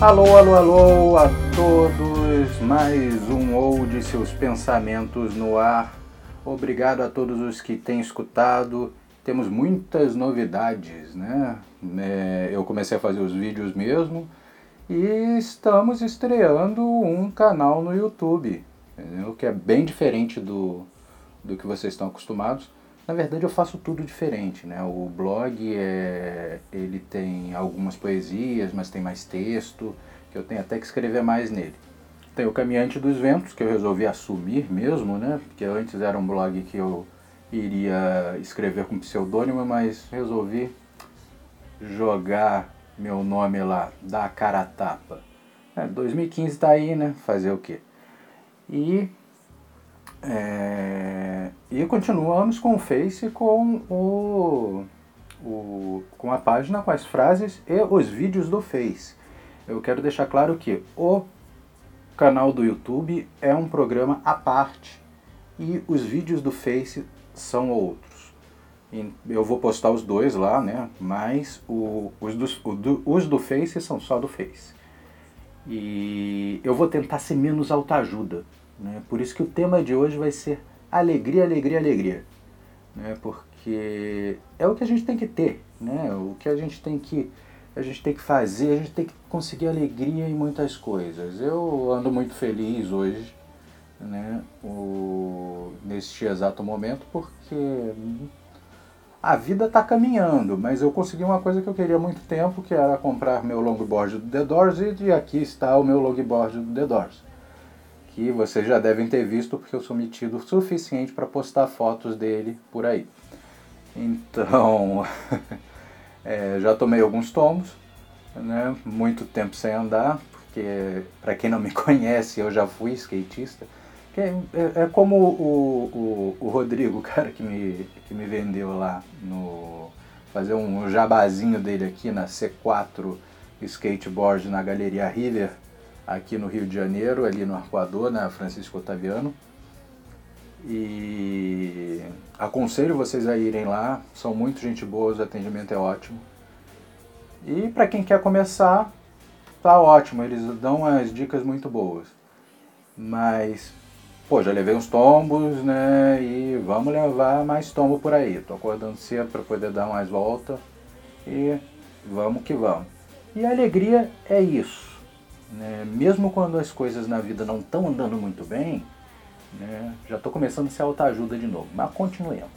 Alô, alô, alô a todos, mais um ou de seus pensamentos no ar. Obrigado a todos os que têm escutado. Temos muitas novidades, né? É, eu comecei a fazer os vídeos mesmo e estamos estreando um canal no YouTube, entendeu? que é bem diferente do, do que vocês estão acostumados. Na verdade eu faço tudo diferente, né? O blog é, ele tem algumas poesias, mas tem mais texto, que eu tenho até que escrever mais nele. Tem o Caminhante dos Ventos, que eu resolvi assumir mesmo, né? Porque antes era um blog que eu iria escrever com pseudônimo, mas resolvi jogar meu nome lá, dar a cara a tapa. É, 2015 tá aí, né? Fazer o quê? E é, e continuamos com o Face com o, o, com a página com as frases e os vídeos do Face. Eu quero deixar claro que o canal do YouTube é um programa à parte e os vídeos do Face são outros. Eu vou postar os dois lá, né? Mas o, os, do, do, os do Face são só do Face. E eu vou tentar ser menos autoajuda. Né? Por isso que o tema de hoje vai ser alegria, alegria, alegria. Né? Porque é o que a gente tem que ter, né? o que a gente tem que, a gente tem que fazer, a gente tem que conseguir alegria em muitas coisas. Eu ando muito feliz hoje, né? o, neste exato momento, porque a vida está caminhando, mas eu consegui uma coisa que eu queria há muito tempo, que era comprar meu longboard do The Doors, e aqui está o meu longboard do The Doors que vocês já devem ter visto porque eu sou metido o suficiente para postar fotos dele por aí. Então, é, já tomei alguns tomos, né? muito tempo sem andar, porque para quem não me conhece, eu já fui skatista. É, é, é, como o, o, o Rodrigo, cara que me, que me vendeu lá no. fazer um jabazinho dele aqui na C4 Skateboard na Galeria River aqui no Rio de Janeiro, ali no Arcoador, na Francisco Otaviano. E aconselho vocês a irem lá, são muito gente boa, o atendimento é ótimo. E para quem quer começar, tá ótimo, eles dão as dicas muito boas. Mas, pô, já levei uns tombos, né? E vamos levar mais tombo por aí. Tô acordando cedo para poder dar mais volta. E vamos que vamos. E a alegria é isso né, mesmo quando as coisas na vida não estão andando muito bem, né, já estou começando a ser autoajuda de novo, mas continuemos.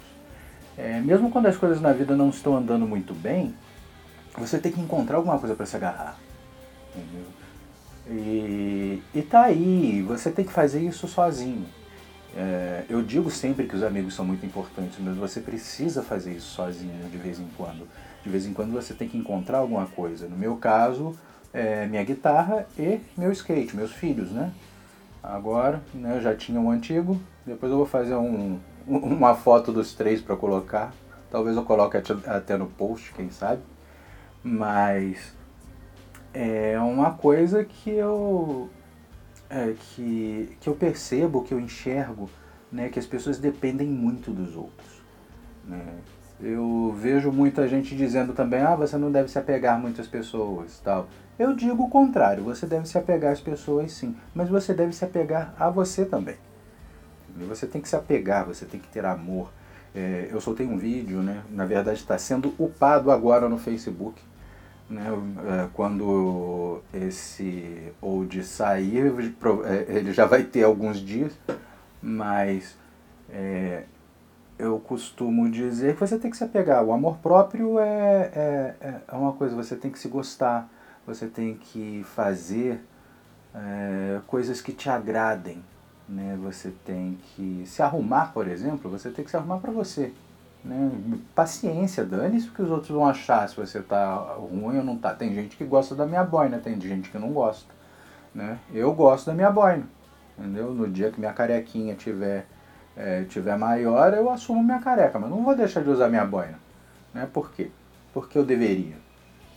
É, mesmo quando as coisas na vida não estão andando muito bem, você tem que encontrar alguma coisa para se agarrar. Entendeu? E, e tá aí, você tem que fazer isso sozinho. É, eu digo sempre que os amigos são muito importantes, mas você precisa fazer isso sozinho de vez em quando. De vez em quando você tem que encontrar alguma coisa. No meu caso, é, minha guitarra e meu skate, meus filhos, né? Agora, né, eu já tinha um antigo, depois eu vou fazer um, uma foto dos três para colocar. Talvez eu coloque até no post, quem sabe. Mas é uma coisa que eu é, que, que eu percebo, que eu enxergo, né, que as pessoas dependem muito dos outros. Né? Eu vejo muita gente dizendo também, ah, você não deve se apegar muito às pessoas, tal. Eu digo o contrário, você deve se apegar às pessoas sim, mas você deve se apegar a você também. Você tem que se apegar, você tem que ter amor. É, eu soltei um vídeo, né? na verdade está sendo upado agora no Facebook. Né? É, quando esse old sair, é, ele já vai ter alguns dias, mas é, eu costumo dizer que você tem que se apegar. O amor próprio é, é, é uma coisa, você tem que se gostar você tem que fazer é, coisas que te agradem. Né? Você tem que se arrumar, por exemplo, você tem que se arrumar para você. Né? Paciência, dane-se o que os outros vão achar se você tá ruim ou não tá. Tem gente que gosta da minha boina, tem gente que não gosta. Né? Eu gosto da minha boina. Entendeu? No dia que minha carequinha tiver, é, tiver maior, eu assumo minha careca, mas não vou deixar de usar minha boina. Né? Por quê? Porque eu deveria.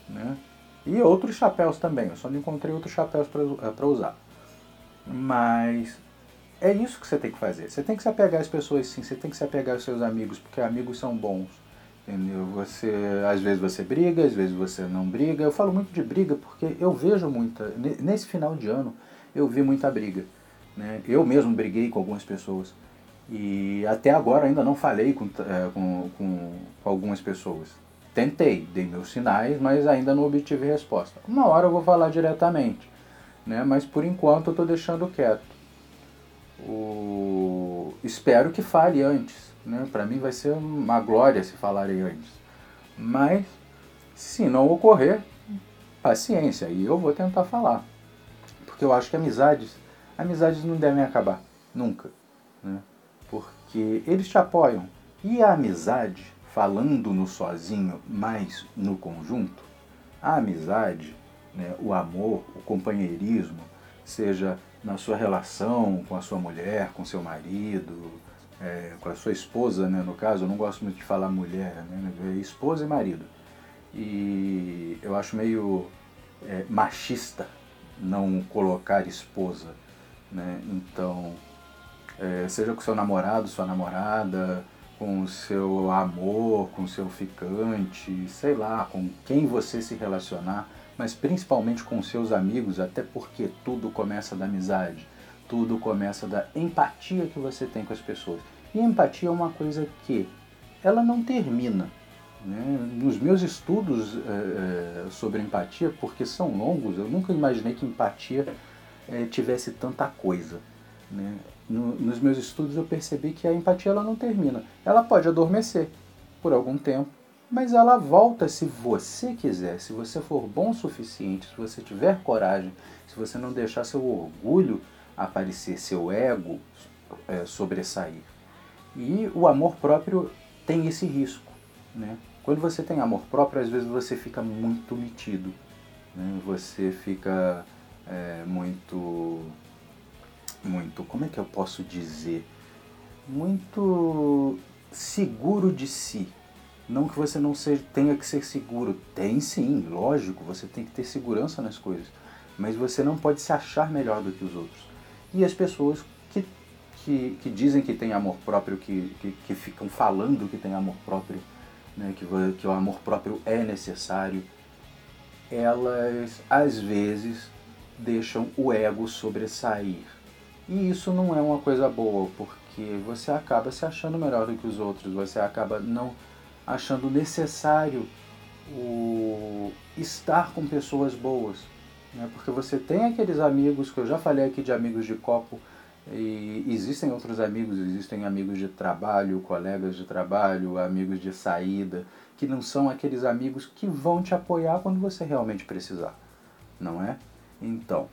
Né? E outros chapéus também, eu só não encontrei outros chapéus para eh, usar. Mas é isso que você tem que fazer. Você tem que se apegar às pessoas sim, você tem que se apegar aos seus amigos, porque amigos são bons. Entendeu? Você, às vezes você briga, às vezes você não briga. Eu falo muito de briga porque eu vejo muita. Nesse final de ano, eu vi muita briga. Né? Eu mesmo briguei com algumas pessoas. E até agora ainda não falei com, é, com, com, com algumas pessoas. Tentei, dei meus sinais, mas ainda não obtive resposta. Uma hora eu vou falar diretamente, né? mas por enquanto eu estou deixando quieto. O... Espero que fale antes. Né? Para mim vai ser uma glória se falarem antes. Mas, se não ocorrer, paciência, e eu vou tentar falar. Porque eu acho que amizades, amizades não devem acabar, nunca. Né? Porque eles te apoiam. E a amizade, falando no sozinho, mas no conjunto, a amizade, né, o amor, o companheirismo, seja na sua relação com a sua mulher, com seu marido, é, com a sua esposa, né, no caso, eu não gosto muito de falar mulher, né, é esposa e marido. E eu acho meio é, machista não colocar esposa. Né? Então, é, seja com seu namorado, sua namorada, com o seu amor, com o seu ficante, sei lá, com quem você se relacionar, mas principalmente com seus amigos, até porque tudo começa da amizade, tudo começa da empatia que você tem com as pessoas. E empatia é uma coisa que ela não termina. Né? Nos meus estudos é, sobre empatia, porque são longos, eu nunca imaginei que empatia é, tivesse tanta coisa. Né? No, nos meus estudos eu percebi que a empatia ela não termina. Ela pode adormecer por algum tempo, mas ela volta se você quiser, se você for bom o suficiente, se você tiver coragem, se você não deixar seu orgulho aparecer, seu ego é, sobressair. E o amor próprio tem esse risco. Né? Quando você tem amor próprio, às vezes você fica muito metido. Né? Você fica é, muito. Muito. Como é que eu posso dizer? Muito seguro de si. Não que você não seja, tenha que ser seguro. Tem sim, lógico, você tem que ter segurança nas coisas. Mas você não pode se achar melhor do que os outros. E as pessoas que, que, que dizem que têm amor próprio, que, que, que ficam falando que têm amor próprio, né, que, que o amor próprio é necessário, elas às vezes deixam o ego sobressair. E isso não é uma coisa boa, porque você acaba se achando melhor do que os outros, você acaba não achando necessário o estar com pessoas boas. Né? Porque você tem aqueles amigos, que eu já falei aqui de amigos de copo, e existem outros amigos, existem amigos de trabalho, colegas de trabalho, amigos de saída, que não são aqueles amigos que vão te apoiar quando você realmente precisar, não é? Então,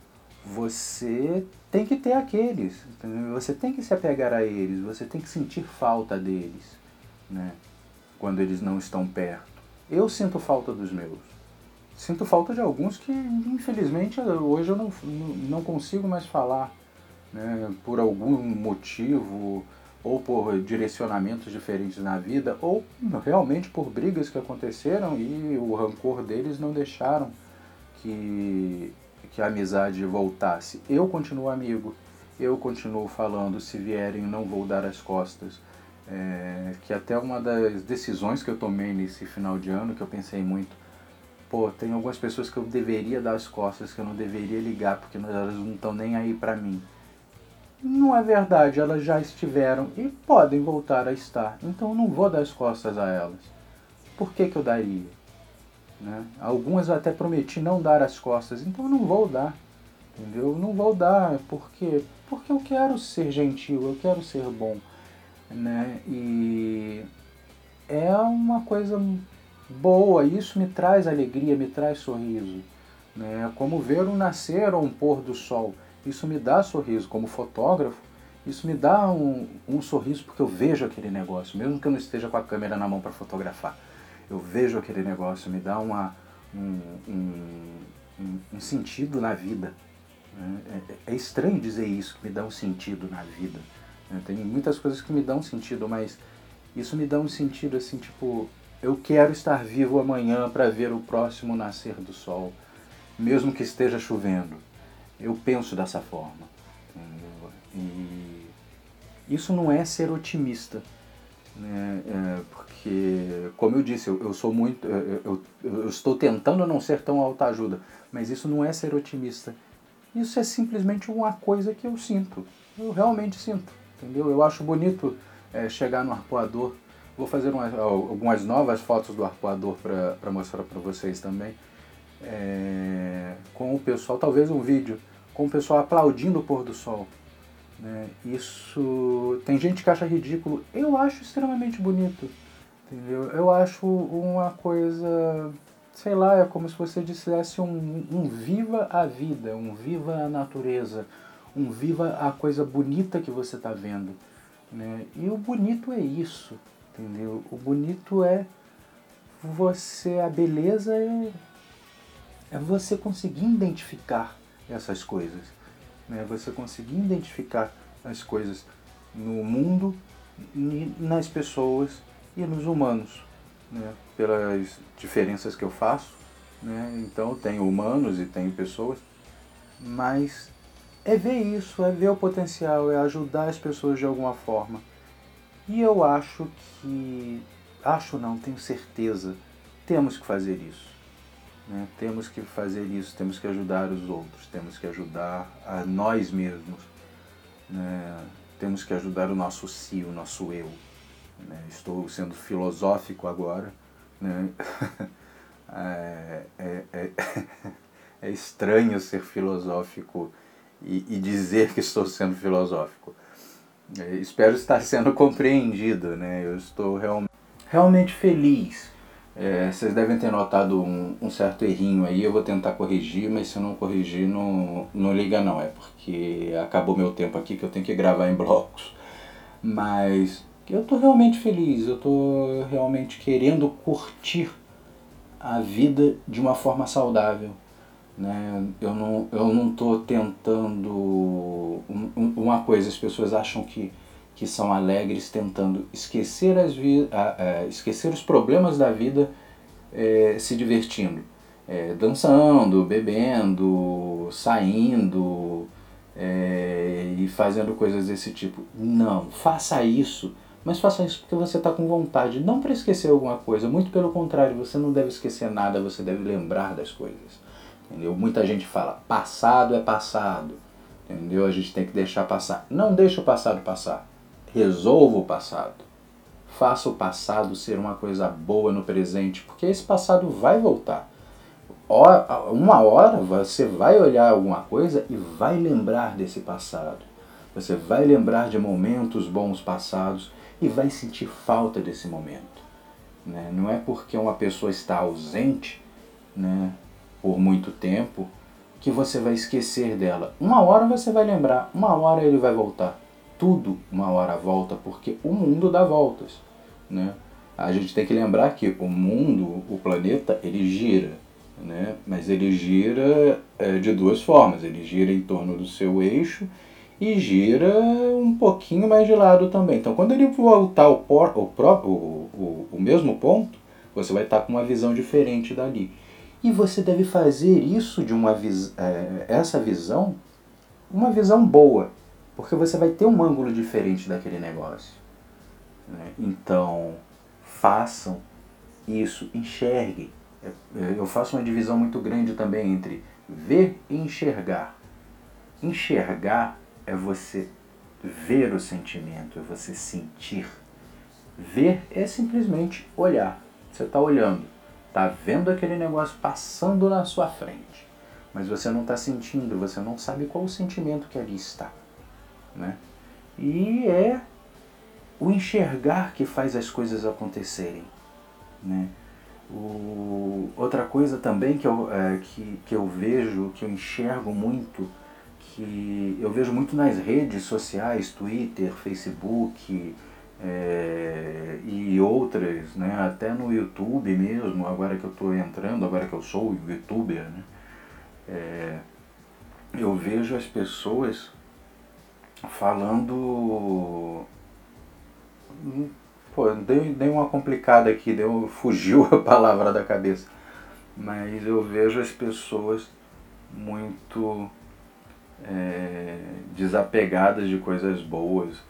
você tem que ter aqueles, você tem que se apegar a eles, você tem que sentir falta deles, né? Quando eles não estão perto. Eu sinto falta dos meus. Sinto falta de alguns que, infelizmente, hoje eu não, não consigo mais falar né, por algum motivo ou por direcionamentos diferentes na vida, ou realmente por brigas que aconteceram e o rancor deles não deixaram que, que a amizade voltasse. Eu continuo amigo, eu continuo falando, se vierem não vou dar as costas. É, que até uma das decisões que eu tomei nesse final de ano, que eu pensei muito, pô, tem algumas pessoas que eu deveria dar as costas, que eu não deveria ligar, porque elas não estão nem aí pra mim. Não é verdade, elas já estiveram e podem voltar a estar. Então eu não vou dar as costas a elas. Por que, que eu daria? Né? Algumas eu até prometi não dar as costas, então eu não vou dar. Entendeu? Eu não vou dar. Por quê? Porque eu quero ser gentil, eu quero ser bom. Né? E é uma coisa boa, isso me traz alegria, me traz sorriso. Né? Como ver um nascer ou um pôr do sol. Isso me dá sorriso como fotógrafo, isso me dá um, um sorriso porque eu vejo aquele negócio, mesmo que eu não esteja com a câmera na mão para fotografar. Eu vejo aquele negócio, me dá uma, um, um, um sentido na vida. Né? É, é, estranho dizer isso, que me dá um sentido na vida. Né? Tem muitas coisas que me dão sentido, mas isso me dá um sentido assim, tipo, eu quero estar vivo amanhã para ver o próximo nascer do sol, mesmo que esteja chovendo. Eu penso dessa forma. Entendeu? E isso não é ser otimista. Né? É, porque, como eu disse, eu, eu sou muito. Eu, eu, eu, estou tentando não ser tão autoajuda, mas isso não é ser otimista. Isso é simplesmente uma coisa que eu sinto. Eu realmente sinto. Entendeu? Eu acho bonito é, chegar no arpoador. Vou fazer uma, algumas novas fotos do arpoador para mostrar para vocês também. É, com o pessoal, talvez um vídeo, com o pessoal aplaudindo o pôr do sol. Né? Isso tem gente que acha ridículo, eu acho extremamente bonito, entendeu? Eu acho uma coisa, sei lá, é como se você dissesse um, um viva a vida, um viva a natureza, um viva a coisa bonita que você está vendo, né? E o bonito é isso, entendeu? O bonito é você, a beleza é, é você conseguir identificar essas coisas né? Você conseguir identificar as coisas no mundo, nas pessoas e nos humanos, né? Pelas diferenças que eu faço, né? Então tem humanos e tem pessoas, mas é ver isso, é ver o potencial, é ajudar as pessoas de alguma forma. E eu acho que, acho não, tenho certeza, temos que fazer isso. Né? Temos que fazer isso, temos que ajudar os outros, temos que ajudar a nós mesmos, né? temos que ajudar o nosso si, o nosso eu. Né? Estou sendo filosófico agora. Né? é, é, é, é, estranho ser filosófico e, e, dizer que estou sendo filosófico. É, espero estar sendo compreendido. Né? Eu estou real, realmente feliz é, vocês devem ter notado um, um, certo errinho aí, eu vou tentar corrigir, mas se eu não corrigir, não, não liga não, é porque acabou meu tempo aqui que eu tenho que gravar em blocos. Mas eu tô realmente feliz, eu tô realmente querendo curtir a vida de uma forma saudável. Né? Eu, não, eu não tô tentando. uma coisa, as pessoas acham que que são alegres tentando esquecer, as vi esquecer os problemas da vida é, se divertindo, é, dançando, bebendo, saindo é, e fazendo coisas desse tipo. Não, faça isso, mas faça isso porque você está com vontade, não para esquecer alguma coisa, muito pelo contrário, você não deve esquecer nada, você deve lembrar das coisas. Entendeu? Muita gente fala, passado é passado. Entendeu? A gente tem que deixar passar. Não deixa o passado passar Resolva o passado. Faça o passado ser uma coisa boa no presente, porque esse passado vai voltar. Uma hora você vai olhar alguma coisa e vai lembrar desse passado. Você vai lembrar de momentos bons passados e vai sentir falta desse momento. Né? Não é porque uma pessoa está ausente né, por muito tempo que você vai esquecer dela. Uma hora você vai lembrar, uma hora ele vai voltar tudo uma hora volta, porque o mundo dá voltas, né? A gente tem que lembrar que o mundo, o planeta, ele gira, né? Mas ele gira é, de duas formas. Ele gira em torno do seu eixo e gira um pouquinho mais de lado também. Então, quando ele voltar ao por, o, próprio, o, o, o mesmo ponto, você vai estar com uma visão diferente dali. E você deve fazer isso de uma vis, é, essa visão, uma visão boa, porque você vai ter um ângulo diferente daquele negócio. Né? Então, façam isso, enxerguem. Eu faço uma divisão muito grande também entre ver e enxergar. Enxergar é você ver o sentimento, é você sentir. Ver é simplesmente olhar. Você está olhando, está vendo aquele negócio passando na sua frente, mas você não está sentindo, você não sabe qual o sentimento que ali está. Né? E é o enxergar que faz as coisas acontecerem. Né? O, outra coisa também que eu, é, que, que eu vejo, que eu enxergo muito, que eu vejo muito nas redes sociais, Twitter, Facebook é, e outras, né? até no YouTube mesmo, agora que eu estou entrando, agora que eu sou youtuber, né? É, eu vejo as pessoas falando. Pô, dei, dei uma complicada aqui, deu, fugiu a palavra da cabeça. Mas eu vejo as pessoas muito é, desapegadas de coisas boas.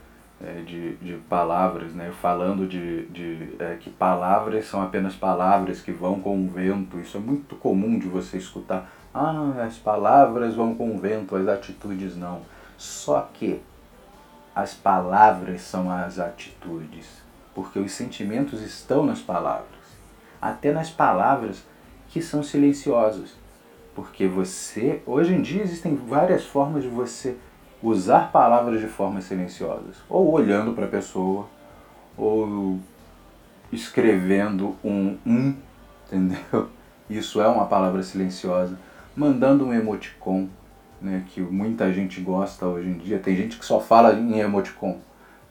é, de, de palavras, né? falando de, de é, que palavras são apenas palavras que vão com o vento. Isso é muito comum de você escutar. Ah, as palavras vão com o vento, as atitudes não. Só que as palavras são as atitudes, porque os sentimentos estão nas palavras, até nas palavras que são silenciosas. Porque você, hoje em dia existem várias formas de você usar palavras de forma silenciosas, ou olhando para a pessoa, ou escrevendo um um, entendeu? Isso é uma palavra silenciosa, mandando um emoticon, né, que muita gente gosta hoje em dia. Tem gente que só fala em emoticon.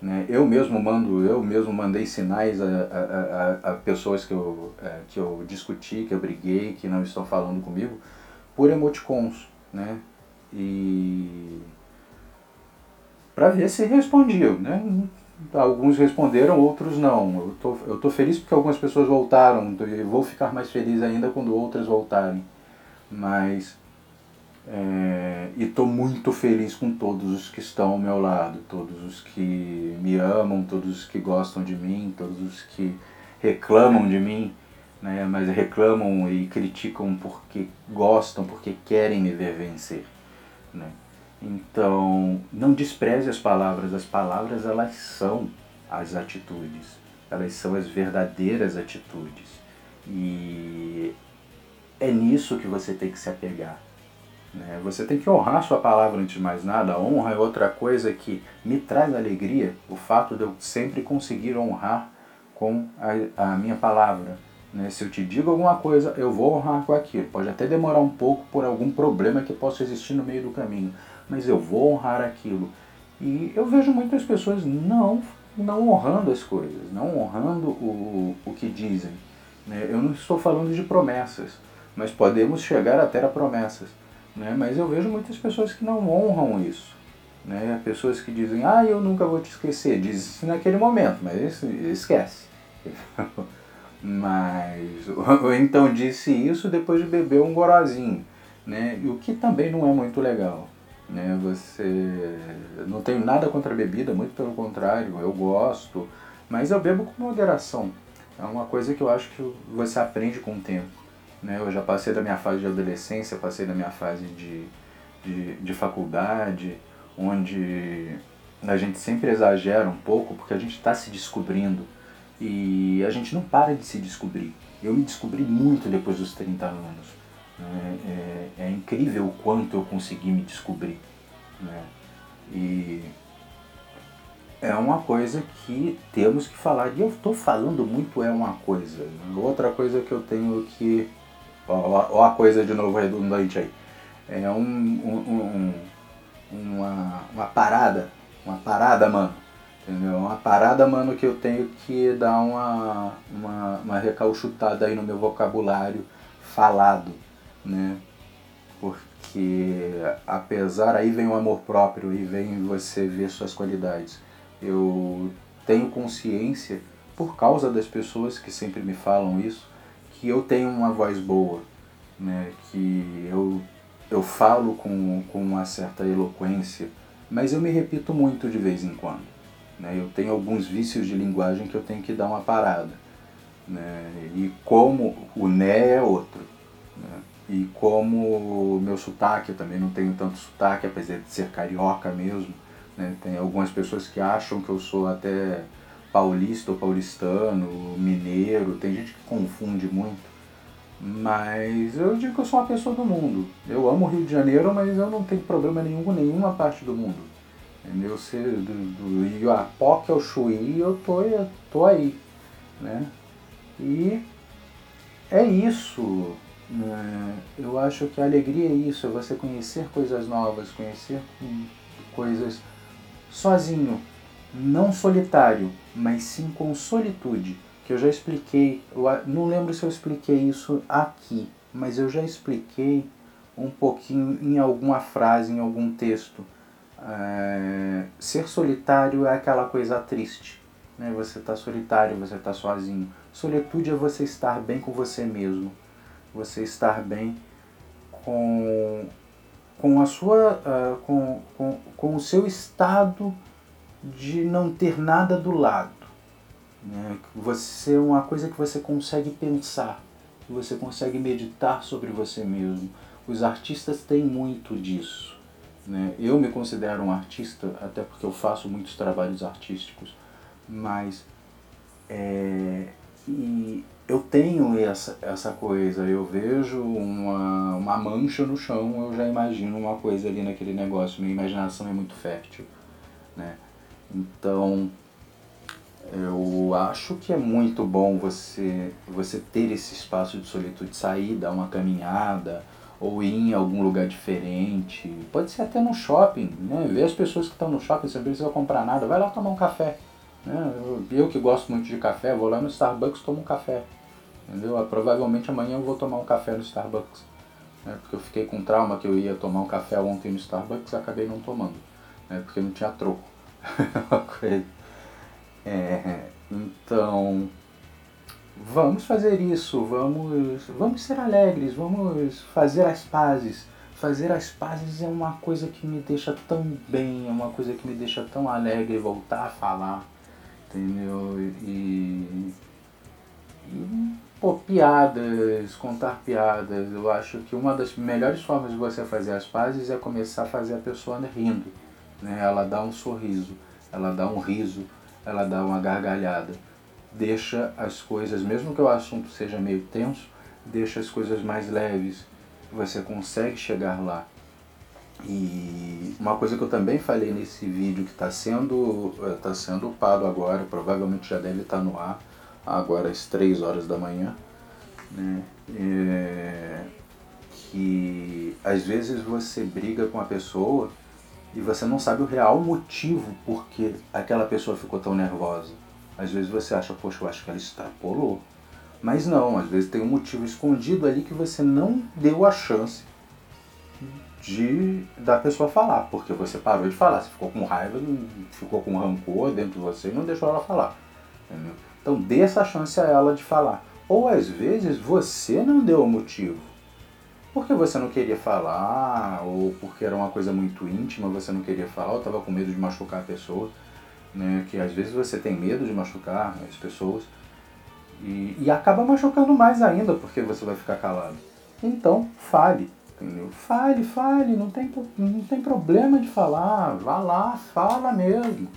Né? Eu mesmo mando, eu mesmo mandei sinais a, a, a, a pessoas que eu, é, que eu discuti, que eu briguei, que não estão falando comigo, por emoticons. Né? E para ver se respondiam, né? Alguns responderam, outros não. Eu tô, eu tô feliz porque algumas pessoas voltaram e vou ficar mais feliz ainda quando outras voltarem. Mas é, e estou muito feliz com todos os que estão ao meu lado, todos os que me amam, todos os que gostam de mim, todos os que reclamam de mim, né, mas reclamam e criticam porque gostam, porque querem me ver vencer. Né. Então, não despreze as palavras, as palavras elas são as atitudes, elas são as verdadeiras atitudes. E é nisso que você tem que se apegar. Né? Você tem que honrar sua palavra antes de mais nada. A honra é outra coisa que me traz alegria, o fato de eu sempre conseguir honrar com a, a minha palavra. Né? Se eu te digo alguma coisa, eu vou honrar com aquilo. Pode até demorar um pouco por algum problema que possa existir no meio do caminho mas eu vou honrar aquilo. E eu vejo muitas pessoas não, não honrando as coisas, não honrando o, o que dizem. Né? Eu não estou falando de promessas, mas podemos chegar até a promessas. Né? Mas eu vejo muitas pessoas que não honram isso. Né? Pessoas que dizem, ah, eu nunca vou te esquecer. Diz isso naquele momento, mas esquece. mas, ou então disse isso depois de beber um gorozinho. Né? O que também não é muito legal. Né? Você não tenho nada contra a bebida, muito pelo contrário, eu gosto, mas eu bebo com moderação. É uma coisa que eu acho que você aprende com o tempo. Né? Eu já passei da minha fase de adolescência, passei da minha fase de, de, de faculdade, onde a gente sempre exagera um pouco porque a gente está se descobrindo e a gente não para de se descobrir. Eu me descobri muito depois dos 30 anos. Né? É, é, incrível o quanto eu consegui me descobrir. Né? E é uma coisa que temos que falar. E eu estou falando muito é uma coisa. Outra coisa que eu tenho que. Ó a coisa de novo redundante aí. É um, um, um, uma, uma parada. Uma parada, mano. Entendeu? Uma parada, mano, que eu tenho que dar uma, uma, uma recalchutada aí no meu vocabulário falado né? Porque apesar aí vem o amor próprio e vem você ver suas qualidades. Eu tenho consciência por causa das pessoas que sempre me falam isso, que eu tenho uma voz boa, né? Que eu eu falo com, com uma certa eloquência, mas eu me repito muito de vez em quando. Né? Eu tenho alguns vícios de linguagem que eu tenho que dar uma parada. Né? E como o né é outro. Né? E como meu sotaque, eu também não tenho tanto sotaque, apesar de ser carioca mesmo. Né? Tem algumas pessoas que acham que eu sou até paulista ou paulistano, mineiro, tem gente que confunde muito. Mas eu digo que eu sou uma pessoa do mundo. Eu amo o Rio de Janeiro, mas eu não tenho problema nenhum com nenhuma parte do mundo. Entendeu? Se, do, do Iapoque ao Chuí, eu tô, eu tô aí. Né? E é isso. É, eu acho que a alegria é isso, é você conhecer coisas novas, conhecer coisas sozinho, não solitário, mas sim com solitude, que eu já expliquei, eu não lembro se eu expliquei isso aqui, mas eu já expliquei um pouquinho em alguma frase, em algum texto. É, ser solitário é aquela coisa triste, né? Você está solitário, você está sozinho. Solitude é você estar bem com você mesmo você estar bem com, com, a sua, uh, com, com, com o seu estado de não ter nada do lado. Né? Você é uma coisa que você consegue pensar, que você consegue meditar sobre você mesmo. Os artistas têm muito disso. Né? Eu me considero um artista, até porque eu faço muitos trabalhos artísticos, mas é, e eu tenho essa, essa coisa, eu vejo uma, uma mancha no chão, eu já imagino uma coisa ali naquele negócio, minha imaginação é muito fértil. Né? Então, eu acho que é muito bom você, você ter esse espaço de solitude, sair, dar uma caminhada, ou ir em algum lugar diferente. Pode ser até no shopping, né? Ver as pessoas que estão no shopping, você não precisa comprar nada, vai lá tomar um café. Né? Eu, eu que gosto muito de café, vou lá no Starbucks tomo um café. Entendeu? Ah, provavelmente amanhã eu vou tomar um café no Starbucks. Né? Porque eu fiquei com trauma que eu ia tomar um café ontem no Starbucks e acabei não tomando. Né? Porque não tinha troco. é, então, vamos fazer isso, vamos, vamos ser alegres, vamos fazer as pazes. Fazer as pazes é uma coisa que me deixa tão bem, é uma coisa que me deixa tão alegre voltar a falar, entendeu? E, e pô, piadas, contar piadas. Eu acho que uma das melhores formas de você fazer as pazes é começar a fazer a pessoa rindo. Né? Ela dá um sorriso, ela dá um riso, ela dá uma gargalhada. Deixa as coisas, mesmo que o assunto seja meio tenso, deixa as coisas mais leves. Você consegue chegar lá. E uma coisa que eu também falei nesse vídeo que está sendo, tá sendo upado agora, provavelmente já deve estar tá no ar, agora às 3 horas da manhã, né? É, que às vezes você briga com a pessoa e você não sabe o real motivo por que aquela pessoa ficou tão nervosa. Às vezes você acha, poxa, eu acho que ela extrapolou. Mas não, às vezes tem um motivo escondido ali que você não deu a chance de da pessoa falar, porque você parou de falar, você ficou com raiva, ficou com rancor dentro de você e não deixou ela falar. Entendeu? Então dê essa chance a ela de falar. Ou às vezes você não deu o motivo. Porque você não queria falar, ou porque era uma coisa muito íntima, você não queria falar, ou estava com medo de machucar a pessoa. Né? Que às vezes você tem medo de machucar as pessoas. E, e acaba machucando mais ainda porque você vai ficar calado. Então, fale. Entendeu? Fale, fale, não tem, não tem problema de falar. Vá lá, fala mesmo.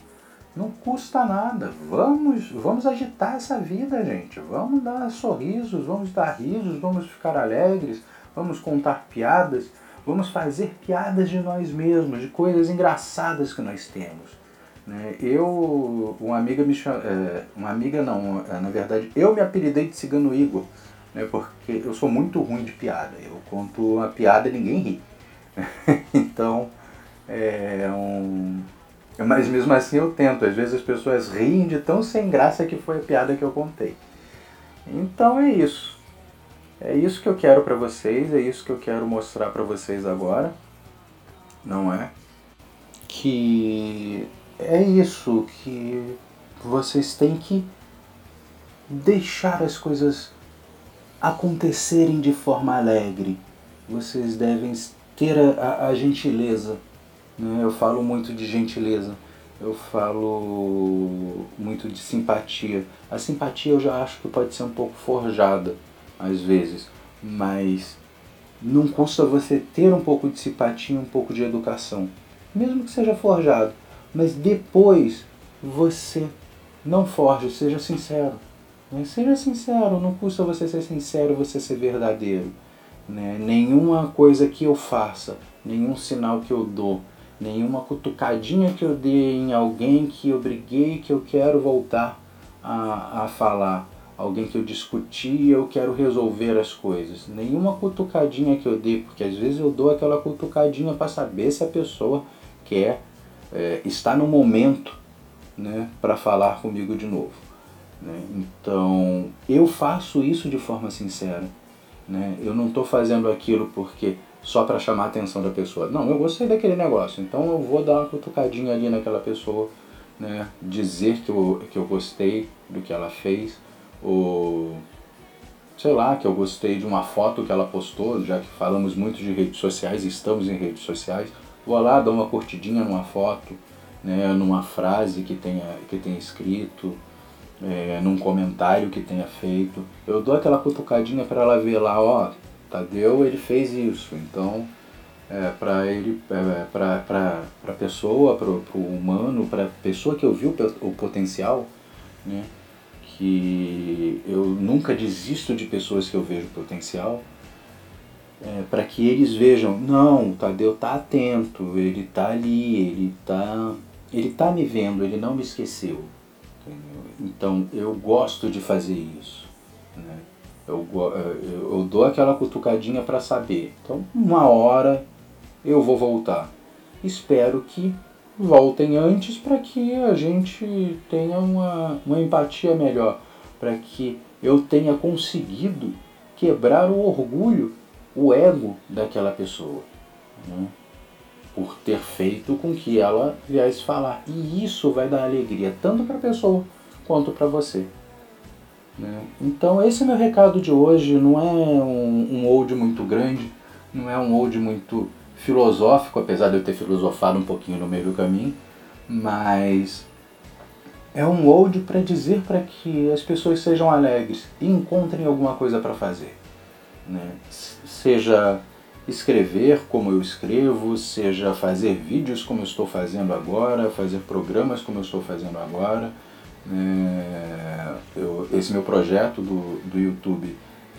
Não custa nada. Vamos, vamos agitar essa vida, gente. Vamos dar sorrisos, vamos dar risos, vamos ficar alegres, vamos contar piadas, vamos fazer piadas de nós mesmos, de coisas engraçadas que nós temos. Né? Eu, uma amiga me chama, é, uma amiga não, é, na verdade, eu me apelidei de Cigano Igor, né? porque eu sou muito ruim de piada. Eu conto uma piada e ninguém ri. então, é um mas mesmo assim eu tento. Às vezes as pessoas riem de tão sem graça que foi a piada que eu contei. Então é isso. É isso que eu quero para vocês, é isso que eu quero mostrar para vocês agora. Não é? Que é isso que vocês têm que deixar as coisas acontecerem de forma alegre. Vocês devem ter a, a, a gentileza né? Eu falo muito de gentileza, eu falo muito de simpatia. A simpatia eu já acho que pode ser um pouco forjada, às vezes, mas não custa você ter um pouco de simpatia, um pouco de educação, mesmo que seja forjado. Mas depois você não forje, seja sincero. Né? Seja sincero, não custa você ser sincero, você ser verdadeiro. Né? Nenhuma coisa que eu faça, nenhum sinal que eu dou, nenhuma cutucadinha que eu dei em alguém que eu briguei, que eu quero voltar a, a falar, alguém que eu discuti e eu quero resolver as coisas. Nenhuma cutucadinha que eu dei, porque às vezes eu dou aquela cutucadinha para saber se a pessoa quer, é, está no momento né, para falar comigo de novo. Né? Então, eu faço isso de forma sincera. Né? Eu não estou fazendo aquilo porque só para chamar a atenção da pessoa. Não, eu gostei daquele negócio, então eu vou dar uma cutucadinha ali naquela pessoa, né? dizer que eu, que eu gostei do que ela fez, ou sei lá, que eu gostei de uma foto que ela postou, já que falamos muito de redes sociais, estamos em redes sociais, vou lá, dou uma curtidinha numa foto, né, numa frase que tenha, que tenha escrito, é, num comentário que tenha feito. Eu dou aquela cutucadinha para ela ver lá, ó, Tadeu ele fez isso, então é, para ele, é, para a pessoa, para o humano, para pessoa que ouviu o potencial, né, que eu nunca desisto de pessoas que eu vejo potencial, é, para que eles vejam, não, o Tadeu tá atento, ele tá ali, ele tá, ele tá me vendo, ele não me esqueceu. Entendeu? Então eu gosto de fazer isso. Né? Eu, eu, eu dou aquela cutucadinha para saber. Então, uma hora eu vou voltar. Espero que voltem antes para que a gente tenha uma, uma empatia melhor, para que eu tenha conseguido quebrar o orgulho, o ego daquela pessoa, né? por ter feito com que ela viesse falar. E isso vai dar alegria tanto para a pessoa quanto para você. Né? Então esse é meu recado de hoje, não é um, um old muito grande, não é um old muito filosófico, apesar de eu ter filosofado um pouquinho no meio do caminho, mas é um old para dizer para que as pessoas sejam alegres e encontrem alguma coisa para fazer. Né? Seja escrever como eu escrevo, seja fazer vídeos como eu estou fazendo agora, fazer programas como eu estou fazendo agora. É, eu, esse meu projeto do, do YouTube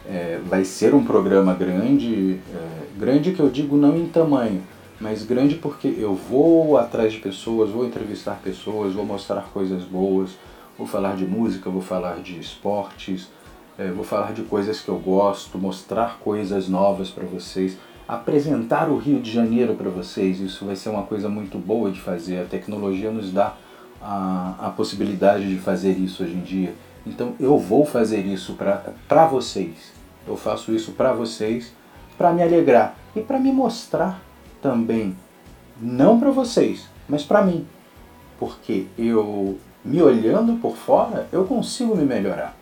é, vai ser um programa grande, é, grande que eu digo não em tamanho, mas grande porque eu vou atrás de pessoas, vou entrevistar pessoas, vou mostrar coisas boas, vou falar de música, vou falar de esportes, é, vou falar de coisas que eu gosto, mostrar coisas novas para vocês, apresentar o Rio de Janeiro para vocês. Isso vai ser uma coisa muito boa de fazer. A tecnologia nos dá a, a possibilidade de fazer isso hoje em dia. Então eu vou fazer isso para vocês. Eu faço isso para vocês, para me alegrar e para me mostrar também, não para vocês, mas para mim. Porque eu, me olhando por fora, eu consigo me melhorar.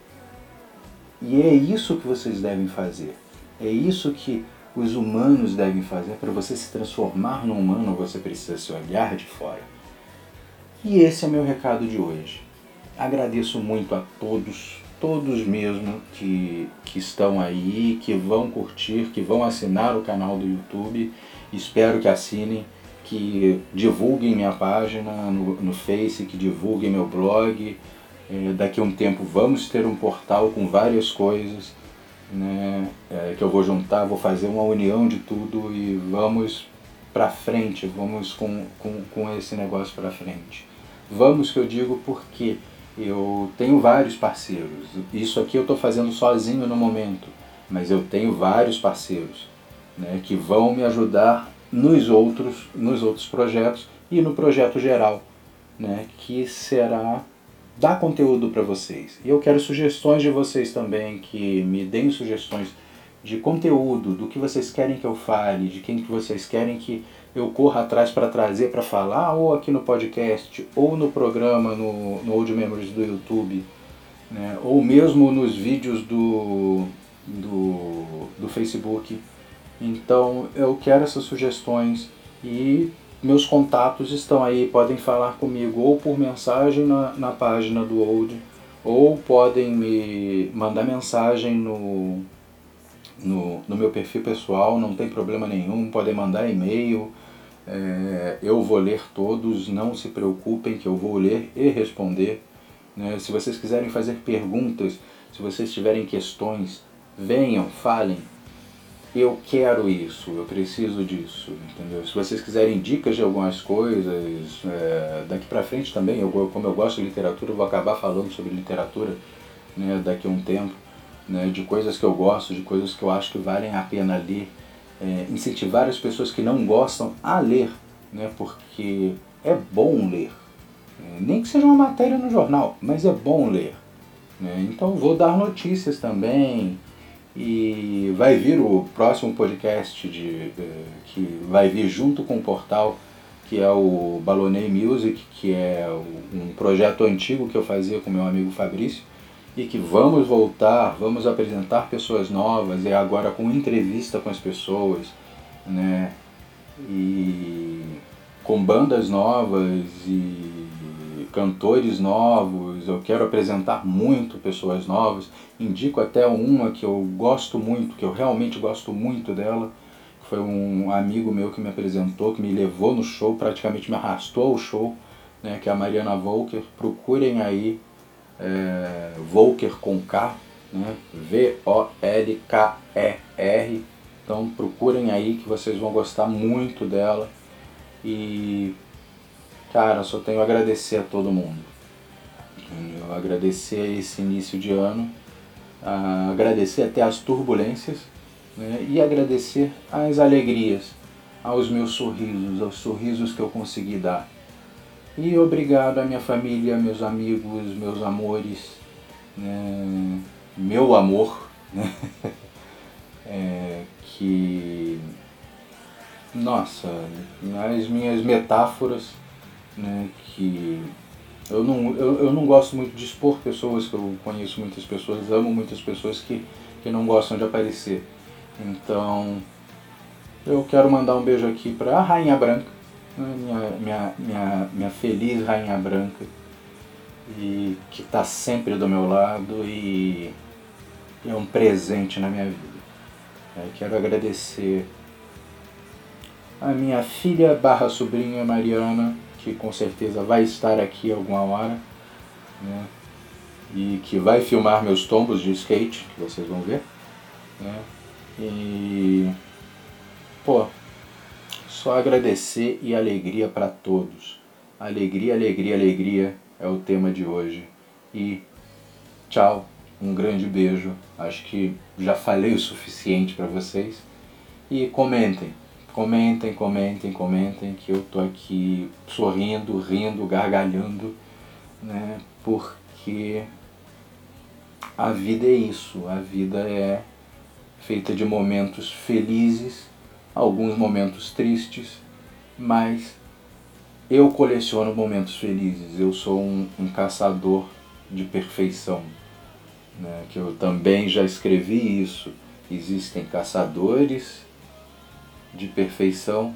E é isso que vocês devem fazer. É isso que os humanos devem fazer. Para você se transformar num humano, você precisa se olhar de fora. E esse é meu recado de hoje. Agradeço muito a todos todos mesmo que, que estão aí, que vão curtir, que vão assinar o canal do YouTube. Espero que assinem, que divulguem minha página no, no Face, que divulguem meu blog. É, daqui a um tempo vamos ter um portal com várias coisas né, é, que eu vou juntar, vou fazer uma união de tudo e vamos para frente, vamos com, com, com esse negócio para frente. Vamos que eu digo porque eu tenho vários parceiros. Isso aqui eu estou fazendo sozinho no momento, mas eu tenho vários parceiros né, que vão me ajudar nos outros, nos outros projetos e no projeto geral, né, que será dar conteúdo para vocês. E eu quero sugestões de vocês também, que me deem sugestões de conteúdo, do que vocês querem que eu fale, de quem que vocês querem que eu corra atrás para trazer para falar, ou aqui no podcast, ou no programa no, no Old Memories do YouTube, né? ou mesmo nos vídeos do, do, do Facebook. Então eu quero essas sugestões e meus contatos estão aí, podem falar comigo ou por mensagem na, na página do Old, ou podem me mandar mensagem no, no, no meu perfil pessoal, não tem problema nenhum, podem mandar e-mail, é, eu vou ler todos, não se preocupem que eu vou ler e responder. Né? Se vocês quiserem fazer perguntas, se vocês tiverem questões, venham, falem. Eu quero isso, eu preciso disso, entendeu? Se vocês quiserem dicas de algumas coisas, é, daqui para frente também, eu, como eu gosto de literatura, eu vou acabar falando sobre literatura né, daqui a um tempo, né, de coisas que eu gosto, de coisas que eu acho que valem a pena ler é, incentivar as pessoas que não gostam a ler, né, porque é bom ler. É, nem que seja uma matéria no jornal, mas é bom ler. Né? Então vou dar notícias também. E vai vir o próximo podcast de, de, que vai vir junto com o portal, que é o Balonei Music, que é um projeto antigo que eu fazia com meu amigo Fabrício e que vamos voltar, vamos apresentar pessoas novas e agora com entrevista com as pessoas, né? E com bandas novas e cantores novos, eu quero apresentar muito pessoas novas. Indico até uma que eu gosto muito, que eu realmente gosto muito dela. Foi um amigo meu que me apresentou, que me levou no show, praticamente me arrastou ao show, né, que é a Mariana Volker. Procurem aí é, Volker com K, né, V-O-L-K-E-R. Então procurem aí que vocês vão gostar muito dela. E Cara, só tenho a agradecer a todo mundo. Eu agradecer esse início de ano, agradecer até as turbulências né? e agradecer as alegrias, aos meus sorrisos, aos sorrisos que eu consegui dar. E obrigado à minha família, meus amigos, meus amores, né? meu amor, né? é, que, nossa, as minhas metáforas né, que eu não, eu, eu não gosto muito de expor pessoas, que eu conheço muitas pessoas, amo muitas pessoas que, que não gostam de aparecer. Então, eu quero mandar um beijo aqui para a Rainha Branca, minha, minha, minha, minha feliz Rainha Branca, e que está sempre do meu lado e é um presente na minha vida. Quero agradecer a minha filha barra sobrinha Mariana, que com certeza vai estar aqui alguma hora, né? E que vai filmar meus tombos de skate, que vocês vão ver, né? E pô, só agradecer e alegria para todos. Alegria, alegria, alegria é o tema de hoje. E tchau, um grande beijo. Acho que já falei o suficiente para vocês. E comentem, Comentem, comentem, comentem que eu tô aqui sorrindo, rindo, gargalhando, né? Porque a vida é isso, a vida é feita de momentos felizes, alguns momentos tristes, mas eu coleciono momentos felizes, eu sou um, um caçador de perfeição, né? que eu também já escrevi isso. Existem caçadores de perfeição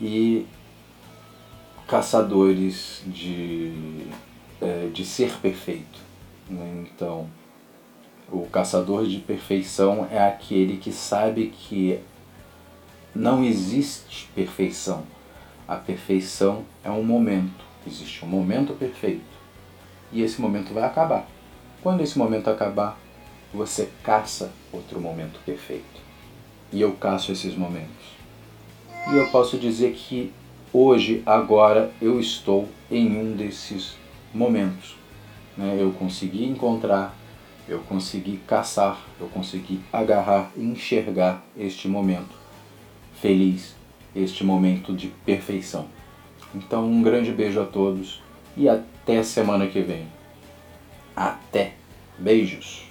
e caçadores de, é, de ser perfeito. Né? Então, o caçador de perfeição é aquele que sabe que não existe perfeição. A perfeição é um momento. Existe um momento perfeito. E esse momento vai acabar. Quando esse momento acabar, você caça outro momento perfeito e eu caço esses momentos. E eu posso dizer que hoje, agora, eu estou em um desses momentos. Né? Eu consegui encontrar, eu consegui caçar, eu consegui agarrar enxergar este momento feliz, este momento de perfeição. Então, um grande beijo a todos e até semana que vem. Até! Beijos!